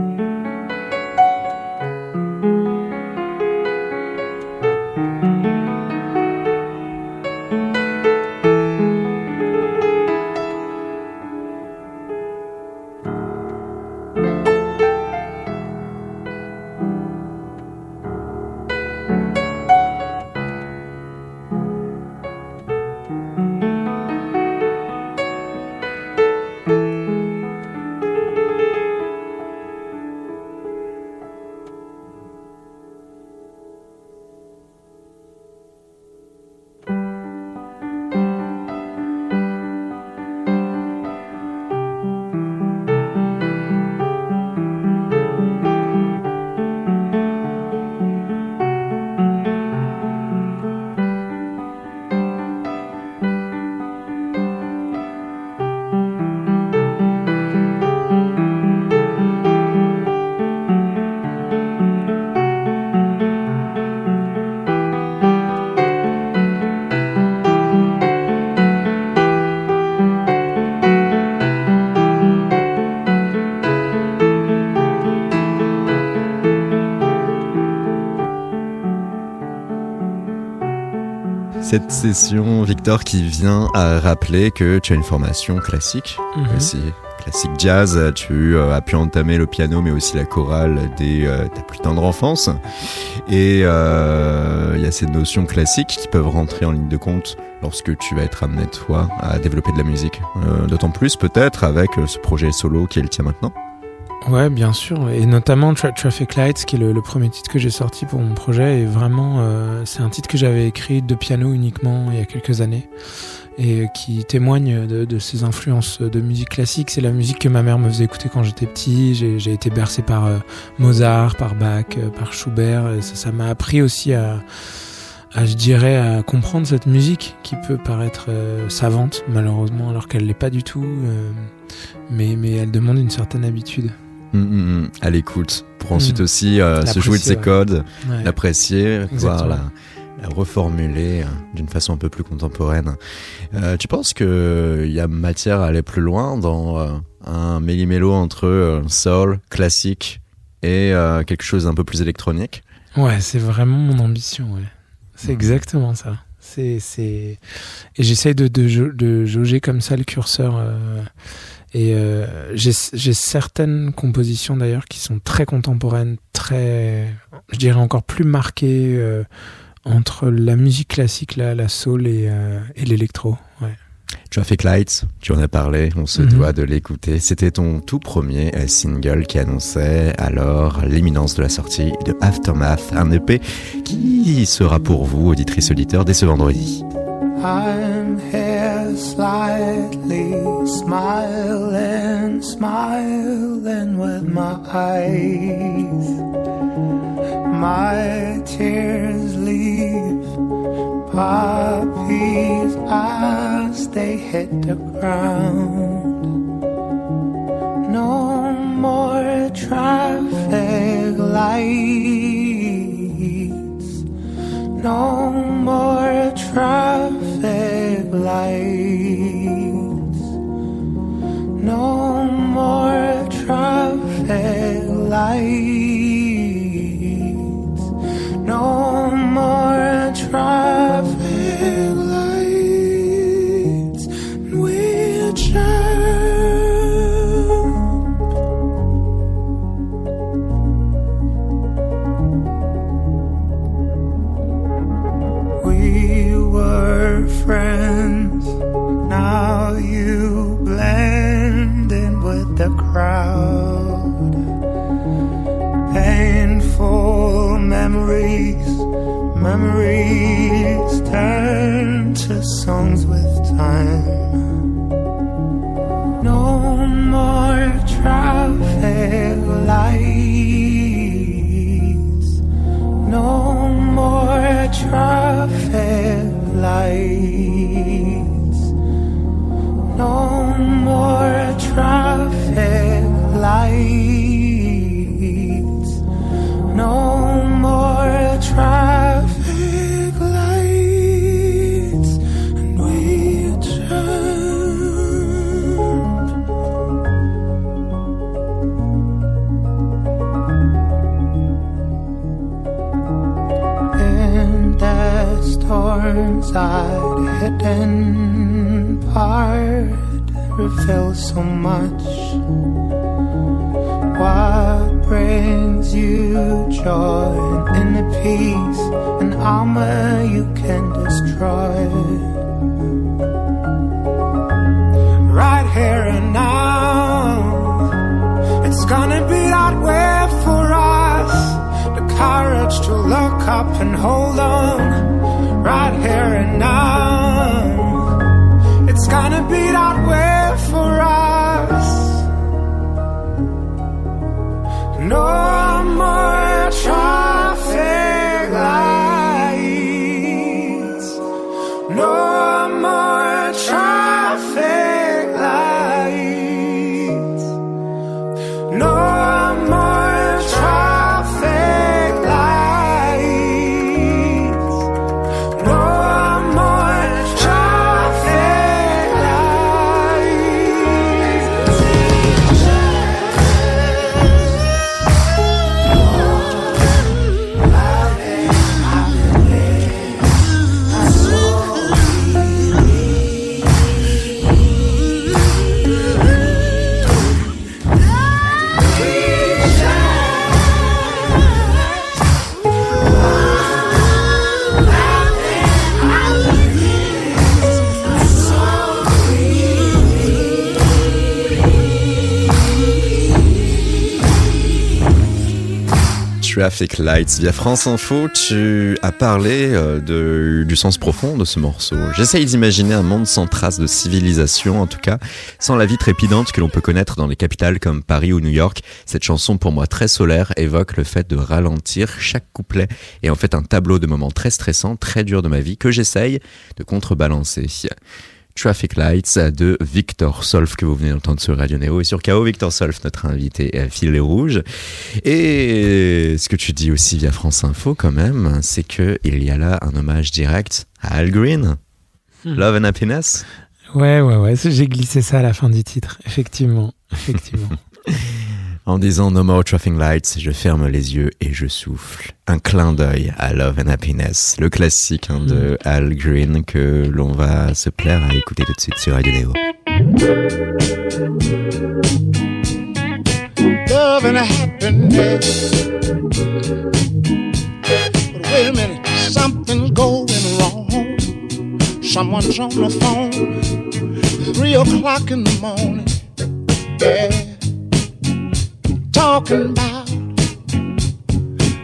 Cette session, Victor, qui vient à rappeler que tu as une formation classique, Mhm. aussi classique jazz. Tu euh, as pu entamer le piano, mais aussi la chorale dès euh, ta plus tendre enfance. Et euh, il y a ces notions classiques qui peuvent rentrer en ligne de compte lorsque tu vas être amené, toi, à développer de la musique. Euh, D'autant plus, peut-être, avec ce projet solo qui est le tien maintenant. Ouais, bien sûr, et notamment Tra- Traffic Lights, qui est le, premier titre que j'ai sorti pour mon projet, et vraiment, euh, c'est un titre que j'avais écrit de piano uniquement il y a quelques années, et qui témoigne de, de ses influences de musique classique. C'est la musique que ma mère me faisait écouter quand j'étais petit. J'ai été bercé par euh, Mozart, par Bach, euh, par Schubert. Et ça m'a appris aussi à, à, je dirais, à comprendre cette musique qui peut paraître euh, savante, malheureusement, alors qu'elle l'est pas du tout. mais, mais elle demande une certaine habitude. Hum, hum, hum, à l'écoute, pour ensuite Mm. aussi euh, se jouer de ses codes, Ouais. l'apprécier, Exactement. la, la reformuler euh, d'une façon un peu plus contemporaine. Euh, tu penses qu'il y a matière à aller plus loin dans un méli-mélo entre soul, classique et quelque chose d'un peu plus électronique? Ouais, c'est vraiment mon ambition, ouais. C'est exactement ça. C'est, c'est... Et j'essaye de, de, jau- de jauger comme ça le curseur. euh, Et euh, j'ai certaines compositions d'ailleurs qui sont très contemporaines, très, je dirais encore plus marquées euh, entre la musique classique, la, la soul et, euh, et l'électro. Ouais. Traffic Lights, tu en as parlé, on se Mhm. doit de l'écouter. C'était ton tout premier euh, single qui annonçait alors l'imminence de la sortie de Aftermath, un EP qui sera pour vous, auditrices auditeurs, dès ce vendredi. I'm here slightly smiling, smiling with my eyes. My tears leave puppies as they hit the ground. No more traffic lights. No more traffic lights. No more traffic lights. No more traffic cry. I'd hidden part reveals so much. What brings you joy and inner peace and armor you can destroy? Right here and now, it's gonna be that way for us. The courage to look up and hold on. Right here and now, Traffic Lights via France Info, tu as parlé euh, du sens profond de ce morceau. J'essaye d'imaginer un monde sans trace de civilisation, en tout cas, sans la vie trépidante que l'on peut connaître dans les capitales comme Paris ou New York. Cette chanson, pour moi très solaire, évoque le fait de ralentir chaque couplet et en fait un tableau de moments très stressants, très durs de ma vie que j'essaye de contrebalancer. Traffic Lights de Victor Solf que vous venez d'entendre sur Radio Néo et sur KO Victor Solf notre invité filet rouge et ce que tu dis aussi via France Info quand même c'est que il y a là un hommage direct à Al Green Hmm. Love and Happiness Ouais, ouais, ouais. J'ai glissé ça à la fin du titre. Effectivement. Effectivement. en disant No More Traffic Lights je ferme les yeux et je souffle un clin d'œil à Love and Happiness le classique hein, de Al Green que l'on va se plaire à écouter tout de suite sur Radio Néo Love and happiness. But wait a minute, something's going wrong. Someone's on the phone, three o'clock in the morning. Yeah, talking about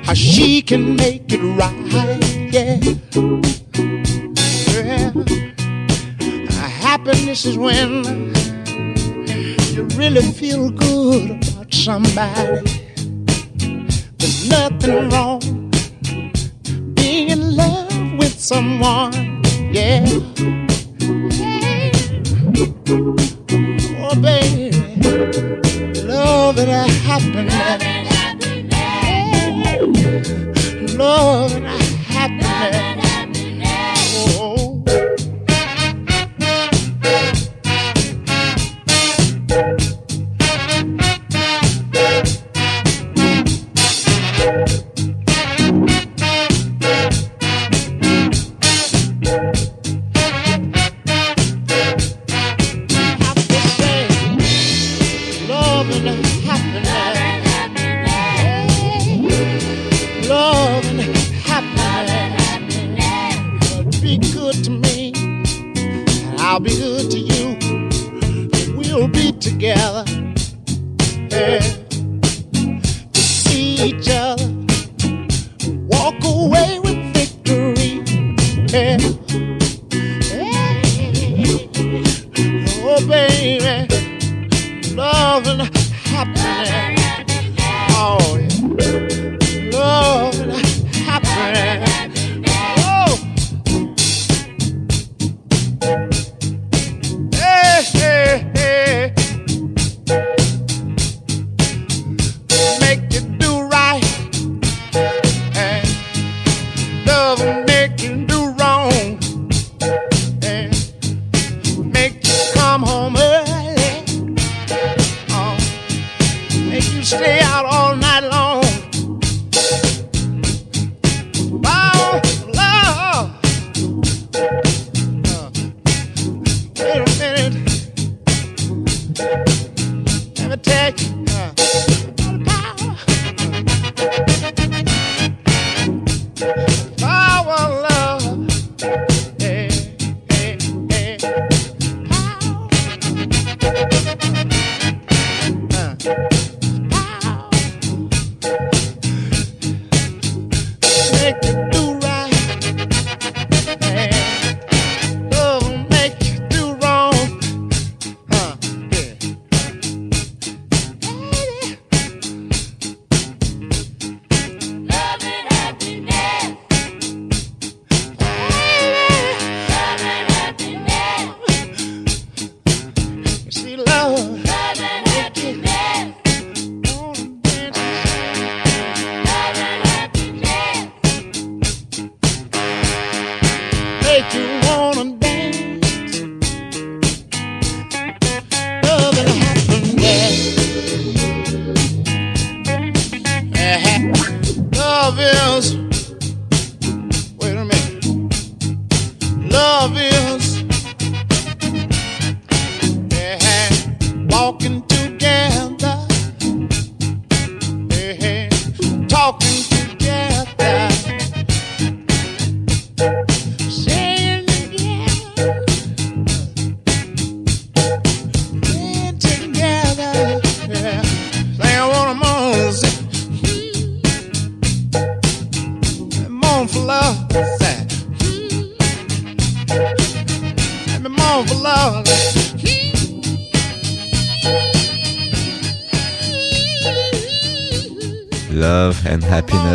how she can make it right. Yeah, yeah. Happiness is when you really feel good about somebody. There's nothing wrong being in love with someone. Yeah. Oh, baby, love and a happiness. Love and a happiness.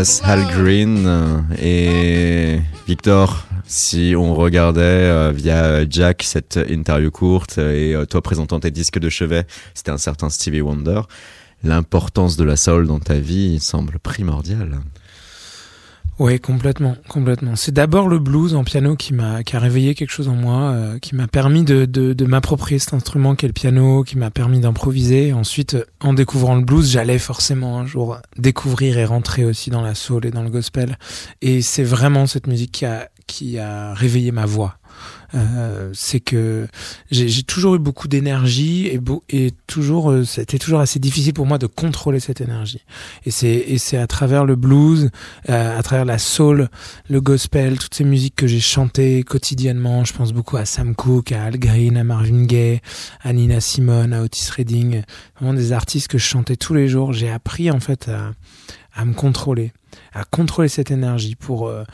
Happiness, Hal Green et Victor. Si on regardait euh, via Jack cette interview courte et euh, toi présentant tes disques de chevet, c'était un certain Stevie Wonder. L'importance de la soul dans ta vie semble primordiale. Oui, complètement, complètement. C'est d'abord le blues en piano qui m'a, qui a réveillé quelque chose en moi, euh, qui m'a permis de, de, m'approprier cet instrument qu'est le piano, qui m'a permis d'improviser. Ensuite, en découvrant le blues, j'allais forcément un jour découvrir et rentrer aussi dans la soul et dans le gospel. Et c'est vraiment cette musique qui a, qui a réveillé ma voix. Euh, c'est que j'ai toujours eu beaucoup d'énergie et, beau- et toujours, euh, c'était toujours assez difficile pour moi de contrôler cette énergie. Et c'est à travers le blues, euh, à travers la soul, le gospel, toutes ces musiques que j'ai chantées quotidiennement. Je pense beaucoup à Sam Cooke, à Al Green, à Marvin Gaye, à Nina Simone, à Otis Redding, vraiment des artistes que je chantais tous les jours. J'ai appris en fait à, à me contrôler, à contrôler cette énergie pour euh,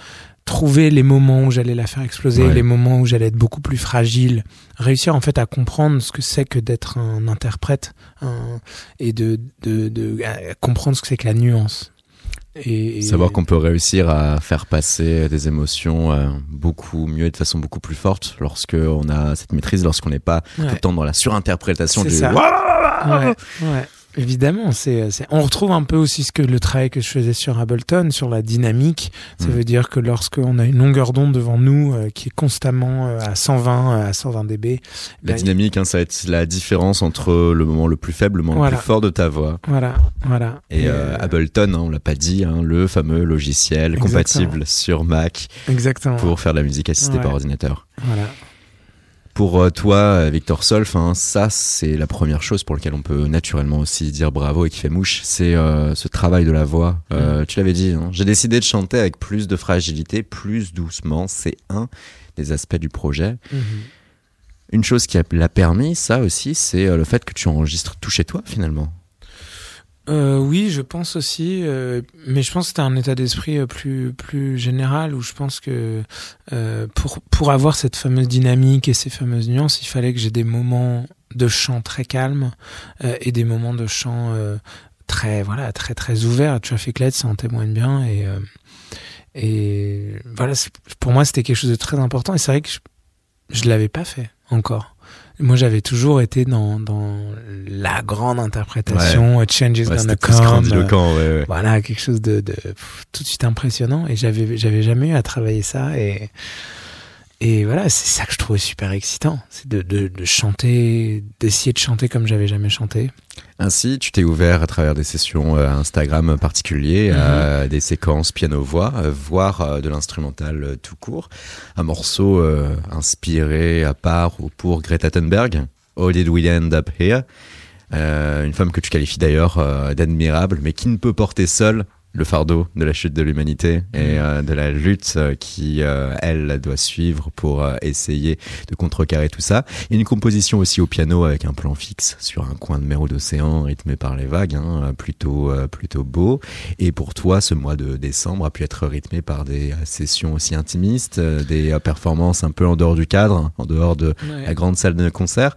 trouver les moments où j'allais la faire exploser, Ouais. les moments où j'allais être beaucoup plus fragile, réussir en fait à comprendre ce que c'est que d'être un interprète un- et de, de, comprendre ce que c'est que la nuance. Et, et- Savoir qu'on peut réussir à faire passer des émotions euh, beaucoup mieux et de façon beaucoup plus forte lorsque on a cette maîtrise, lorsqu'on n'est pas tout le temps dans la surinterprétation du. Ouais, ouais. Évidemment, c'est, on retrouve un peu aussi ce que le travail que je faisais sur Ableton, sur la dynamique. Ça Mm. veut dire que lorsqu'on a une longueur d'onde devant nous euh, qui est constamment euh, à 120, euh, à 120 dB, La ben, dynamique, hein, ça va être la différence entre le moment le plus faible, le moment Voilà. le plus fort de ta voix. voilà, voilà. Et Ableton, hein, on l'a pas dit, hein, le fameux logiciel Exactement. compatible sur Mac exactement. pour faire de la musique assistée Ouais. par ordinateur. Voilà. Pour euh, toi, euh, Victor Solf, hein, ça c'est la première chose pour laquelle on peut naturellement aussi dire bravo et qui fait mouche, c'est euh, ce travail de la voix. Euh, Tu l'avais dit, hein, j'ai décidé de chanter avec plus de fragilité, plus doucement. C'est un des aspects du projet. Mhm. Une chose qui a- l'a permis, ça aussi, c'est le fait que tu enregistres tout chez toi finalement. Euh, oui, je pense aussi, euh, mais je pense que c'était un état d'esprit euh, plus plus général où je pense que euh, pour pour avoir cette fameuse dynamique et ces fameuses nuances, il fallait que j'ai des moments de chant très calmes euh, et des moments de chant très voilà très très as fait Clette, ça en témoigne bien et et voilà, pour moi c'était quelque chose de très important et c'est vrai que je, je l'avais pas fait encore. Moi, j'avais toujours été dans, dans la grande interprétation, euh, Change is Ouais, gonna come. grandiloquent, ouais, ouais. voilà, quelque chose de, de pff, tout de suite impressionnant. Et j'avais, j'avais jamais eu à travailler ça. Et, et voilà, c'est ça que je trouvais super excitant. C'est de, de, de chanter, d'essayer de chanter comme j'avais jamais chanté. Ainsi, tu t'es ouvert à travers des sessions euh, Instagram particuliers, à des séquences piano-voix, euh, voire de l'instrumental tout court. Un morceau inspiré à part ou pour Greta Thunberg, How Did We End Up Here Euh, Une femme que tu qualifies d'ailleurs euh, d'admirable, mais qui ne peut porter seule le fardeau de la chute de l'humanité et euh, de la lutte euh, qui, euh, elle, doit suivre pour euh, essayer de contrecarrer tout ça. Il y a une composition aussi au piano avec un plan fixe sur un coin de mer ou d'océan rythmé par les vagues, hein, plutôt, plutôt beau. Et pour toi, ce mois de décembre a pu être rythmé par des sessions aussi intimistes, des performances un peu en dehors du cadre, en dehors de la grande salle de concert.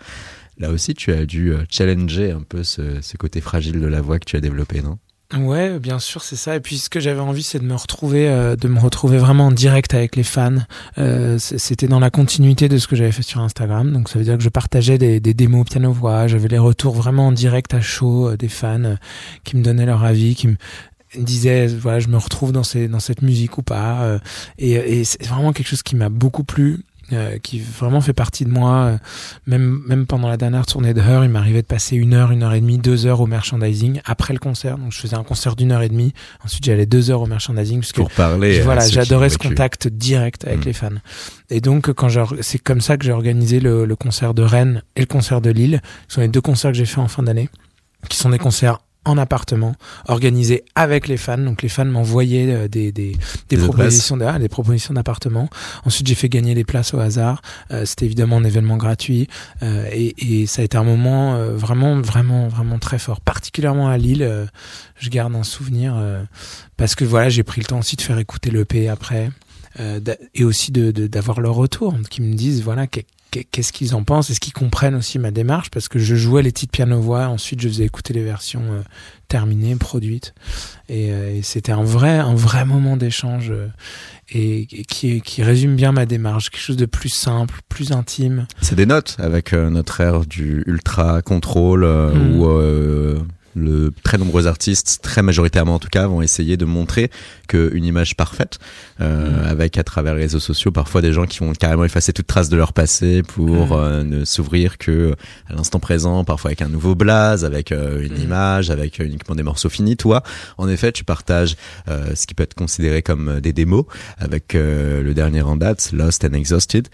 Là aussi, tu as dû challenger un peu ce, ce côté fragile de la voix que tu as développé, non? Ouais, bien sûr, c'est ça. Et puis ce que j'avais envie, c'est de me retrouver, euh, de me retrouver vraiment en direct avec les fans. Euh, C'était dans la continuité de ce que j'avais fait sur Instagram. Donc ça veut dire que je partageais des, des démos piano voix. J'avais les retours vraiment en direct à chaud euh, des fans euh, qui me donnaient leur avis, qui me disaient voilà, je me retrouve dans cette musique ou pas. euh, et c'est vraiment quelque chose qui m'a beaucoup plu. Euh, qui vraiment fait partie de moi. euh, Même même pendant la dernière tournée de Her, il m'arrivait de passer une heure, une heure et demie, deux heures au merchandising après le concert. Donc je faisais un concert d'une heure et demie. Ensuite j'allais deux heures au merchandising parce que Pour parler. à voilà, j'adorais ce contact direct avec Mm. les fans. Et donc quand c'est comme ça que j'ai organisé le, le concert de Rennes et le concert de Lille. Ce sont les deux concerts que j'ai fait en fin d'année, qui sont des concerts en appartement, organisés avec les fans. Donc les fans m'envoyaient euh, des, des, des Des propositions des propositions d'appartements. Ensuite j'ai fait gagner des places au hasard. Euh, C'était évidemment un événement gratuit Euh, et, et ça a été un moment euh, vraiment vraiment vraiment très fort. Particulièrement à Lille, euh, je garde un souvenir euh, parce que voilà j'ai pris le temps aussi de faire écouter l'EP après euh, et aussi de de- d'avoir leur retour, qui me disent voilà qu'est-ce qu'ils en pensent, est-ce qu'ils comprennent aussi ma démarche? Parce que je jouais les titres piano-voix, ensuite je faisais écouter les versions euh, terminées, produites et, euh, et c'était un vrai un vrai moment d'échange euh, et, et qui qui résume bien ma démarche, quelque chose de plus simple, plus intime. C'est des notes avec notre ère du ultra contrôle Mm. Euh, le très nombreux artistes, très majoritairement en tout cas, vont essayer de montrer qu'une image parfaite, euh, avec à travers les réseaux sociaux parfois des gens qui vont carrément effacer toute trace de leur passé pour euh, ne s'ouvrir que à l'instant présent, parfois avec un nouveau blaze, avec euh, une image, avec euh, uniquement des morceaux finis. Toi, en effet, tu partages euh, ce qui peut être considéré comme euh, des démos avec euh, le dernier en date, Lost and Exhausted.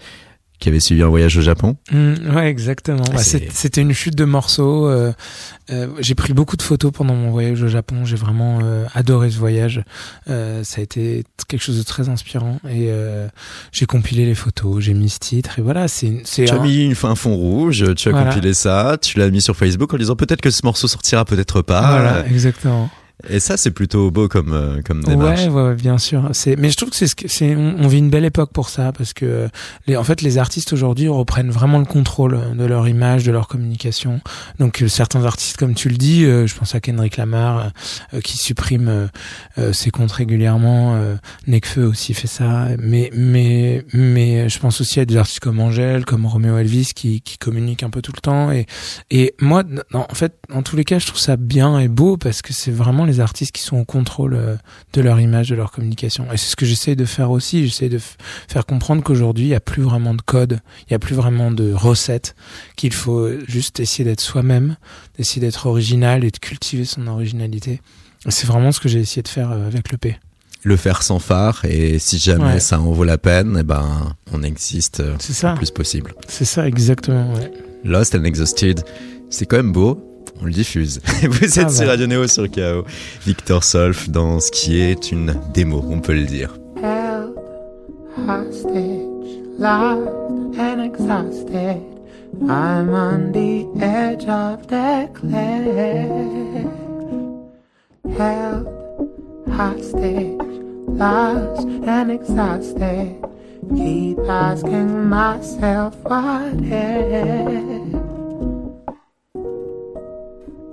Qui avait suivi un voyage au Japon. Mm, ouais, exactement. Ah, C'était une chute de morceaux. euh, euh, j'ai pris beaucoup de photos pendant mon voyage au Japon. J'ai vraiment euh, adoré ce voyage. Ça a été quelque chose de très inspirant. Et j'ai compilé les photos, j'ai mis ce titre. Et voilà, c'est Tu as mis une, un fond rouge, tu as Voilà. compilé ça, tu l'as mis sur Facebook en disant peut-être que ce morceau sortira, peut-être pas. Voilà, exactement. Et ça, c'est plutôt beau comme, euh, comme démarche. Ouais, ouais, bien sûr. C'est, mais je trouve que c'est, ce que- c'est, on, vit une belle époque pour ça parce que les, en fait, les artistes aujourd'hui reprennent vraiment le contrôle de leur image, de leur communication. Donc, euh, certains artistes, comme tu le dis, euh, je pense à Kendrick Lamar euh, qui supprime euh, euh, ses comptes régulièrement. Euh, Nekfeu aussi fait ça. Mais, mais, mais, je pense aussi à des artistes comme Angèle, comme Romeo Elvis qui, qui communiquent un peu tout le temps. Et, et moi, en fait, en tous les cas, je trouve ça bien et beau parce que c'est vraiment artistes qui sont au contrôle euh, de leur image, de leur communication. Et c'est ce que j'essaie de faire aussi. J'essaie de faire comprendre qu'aujourd'hui, il n'y a plus vraiment de code, il n'y a plus vraiment de recettes, qu'il faut juste essayer d'être soi-même, d'essayer d'être original et de cultiver son originalité. C'est vraiment ce que j'ai essayé de faire euh, avec le P. Le faire sans phare, et si jamais Ouais. ça en vaut la peine, eh ben, on existe le plus possible. C'est ça, exactement. Ouais. Lost and Exhausted, c'est quand même beau. On le diffuse. Vous êtes Ah sur. Radio Néo sur KO. Victor Solf dans ce qui est une démo, on peut le dire. held hostage, lost and exhausted. I'm on the edge of the cliff. Held hostage, lost and exhausted. Keep asking myself what if?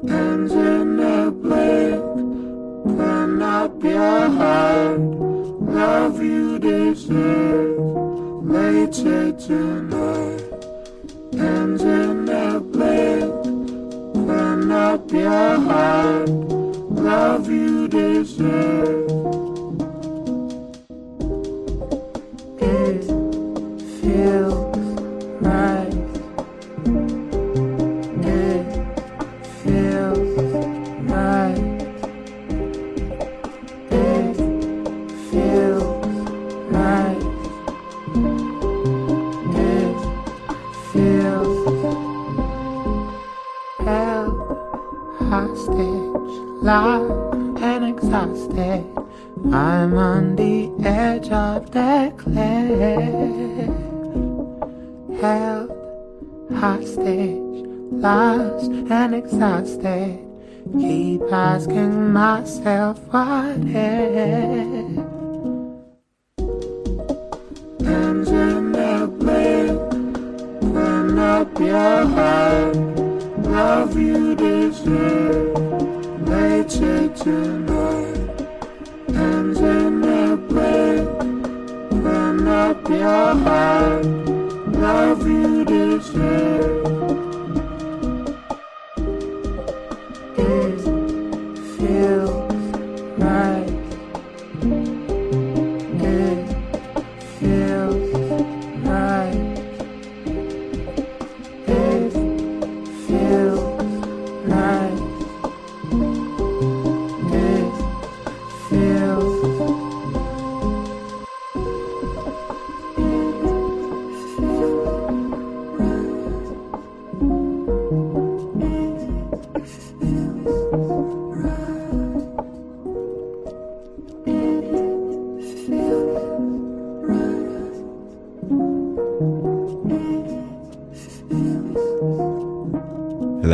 Ends in a blink, turn up your heart. Love you deserve later tonight. Ends in a blink, turn up your heart. Love you deserve. Locked and exhausted. I'm on the edge of the cliff. Held hostage, lost and exhausted. Keep asking myself what if. Ends in a blink, turn up your heart. Love you deserve hands in the bed, then up your heart. love you to.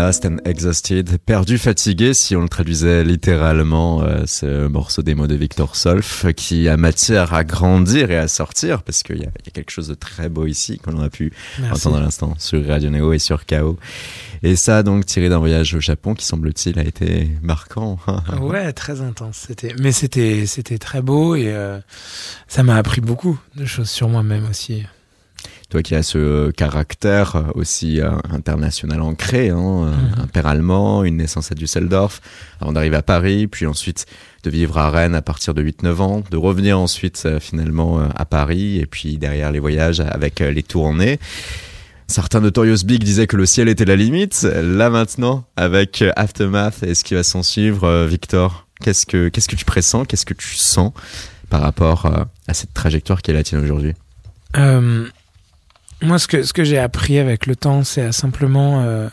Lost and Exhausted, perdu, fatigué, si on le traduisait littéralement, euh, ce morceau démo de Victor Solf, qui a matière à grandir et à sortir, parce qu'il y, a- il y a quelque chose de très beau ici, qu'on a pu Merci. entendre à l'instant sur Radio Neo et sur KO. Et ça, donc, tiré d'un voyage au Japon qui, semble-t-il, a été marquant. Ouais, très intense. C'était, mais c'était, c'était très beau et euh, ça m'a appris beaucoup de choses sur moi-même aussi. Toi qui as ce caractère euh, aussi euh, international ancré, hein, euh, Mhm. un père allemand, une naissance à Düsseldorf, avant d'arriver à Paris, puis ensuite de vivre à Rennes à partir de 8-9 ans, de revenir ensuite euh, finalement euh, à Paris, et puis derrière les voyages avec euh, les tournées. Certains Notorious Big disaient que le ciel était la limite. Là maintenant, avec euh, Aftermath et ce qui va s'en suivre, euh, Victor, qu'est-ce que qu'est-ce que tu pressens, qu'est-ce que tu sens par rapport euh, à cette trajectoire qui est la tienne aujourd'hui? Euh, Moi, ce que, ce que j'ai appris avec le temps, c'est à simplement euh,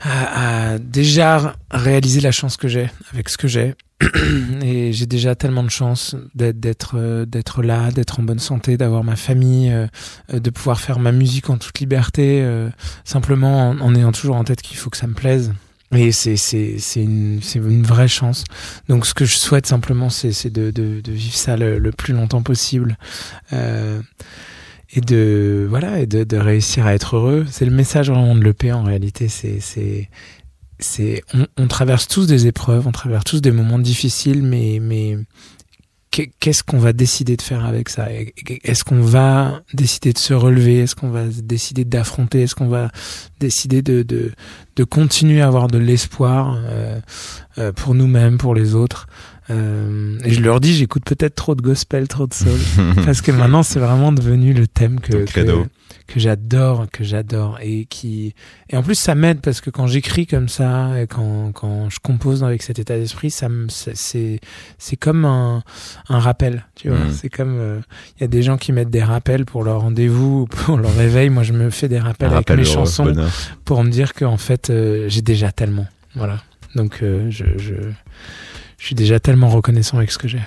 à, déjà réaliser la chance que j'ai avec ce que j'ai. Et j'ai déjà tellement de chance d'être euh, d'être là, d'être en bonne santé, d'avoir ma famille, euh, de pouvoir faire ma musique en toute liberté, simplement en, ayant toujours en tête qu'il faut que ça me plaise. Et c'est c'est c'est une c'est une vraie chance. Donc ce que je souhaite simplement c'est c'est de, de vivre ça le, le plus longtemps possible. Et de voilà et de, de réussir à être heureux. C'est le message vraiment de l'EP en réalité c'est c'est c'est on, on traverse tous des épreuves on traverse tous des moments difficiles mais mais qu'est- qu'est-ce qu'on va décider de faire avec ça? Est-ce qu'on va décider de se relever? Est-ce qu'on va décider d'affronter? Est-ce qu'on va décider de, de, de continuer à avoir de l'espoir euh, euh, pour nous-mêmes, pour les autres? Euh, Et je leur dis, j'écoute peut-être trop de gospel, trop de soul, parce que maintenant c'est vraiment devenu le thème que que, que j'adore, que j'adore et qui et en plus ça m'aide parce que quand j'écris comme ça et quand quand je compose avec cet état d'esprit, ça me c'est- c'est comme un un rappel, tu vois. Mm. C'est comme il y a des gens qui mettent des rappels pour leur rendez-vous, ou pour leur réveil. Moi, je me fais des rappels Un avec rappel mes chansons bonheur. pour me dire qu'en fait euh, j'ai déjà tellement. Voilà. Donc euh, je je je suis déjà tellement reconnaissant avec ce que j'ai.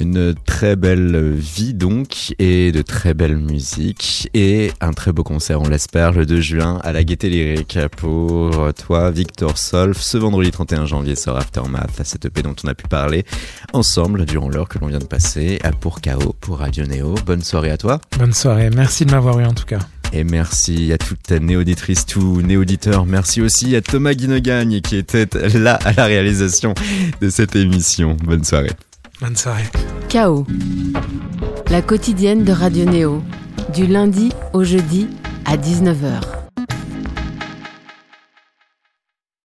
Une très belle vie donc et de très belle musique et un très beau concert, on l'espère, le 2 juin à la Gaieté Lyrique pour toi, Victor Solf. Ce vendredi 31 janvier sort Aftermath, cette EP dont on a pu parler ensemble durant l'heure que l'on vient de passer à pour KO, pour Radio Néo. Bonne soirée à toi Bonne soirée. Merci de m'avoir eu en tout cas. Et merci à toute ta néauditrice, tout néauditeur. Merci aussi à Thomas Guinogagne qui était là à la réalisation de cette émission. Bonne soirée. Bonne soirée. Chaos. La quotidienne de Radio Néo. Du lundi au jeudi à 19h.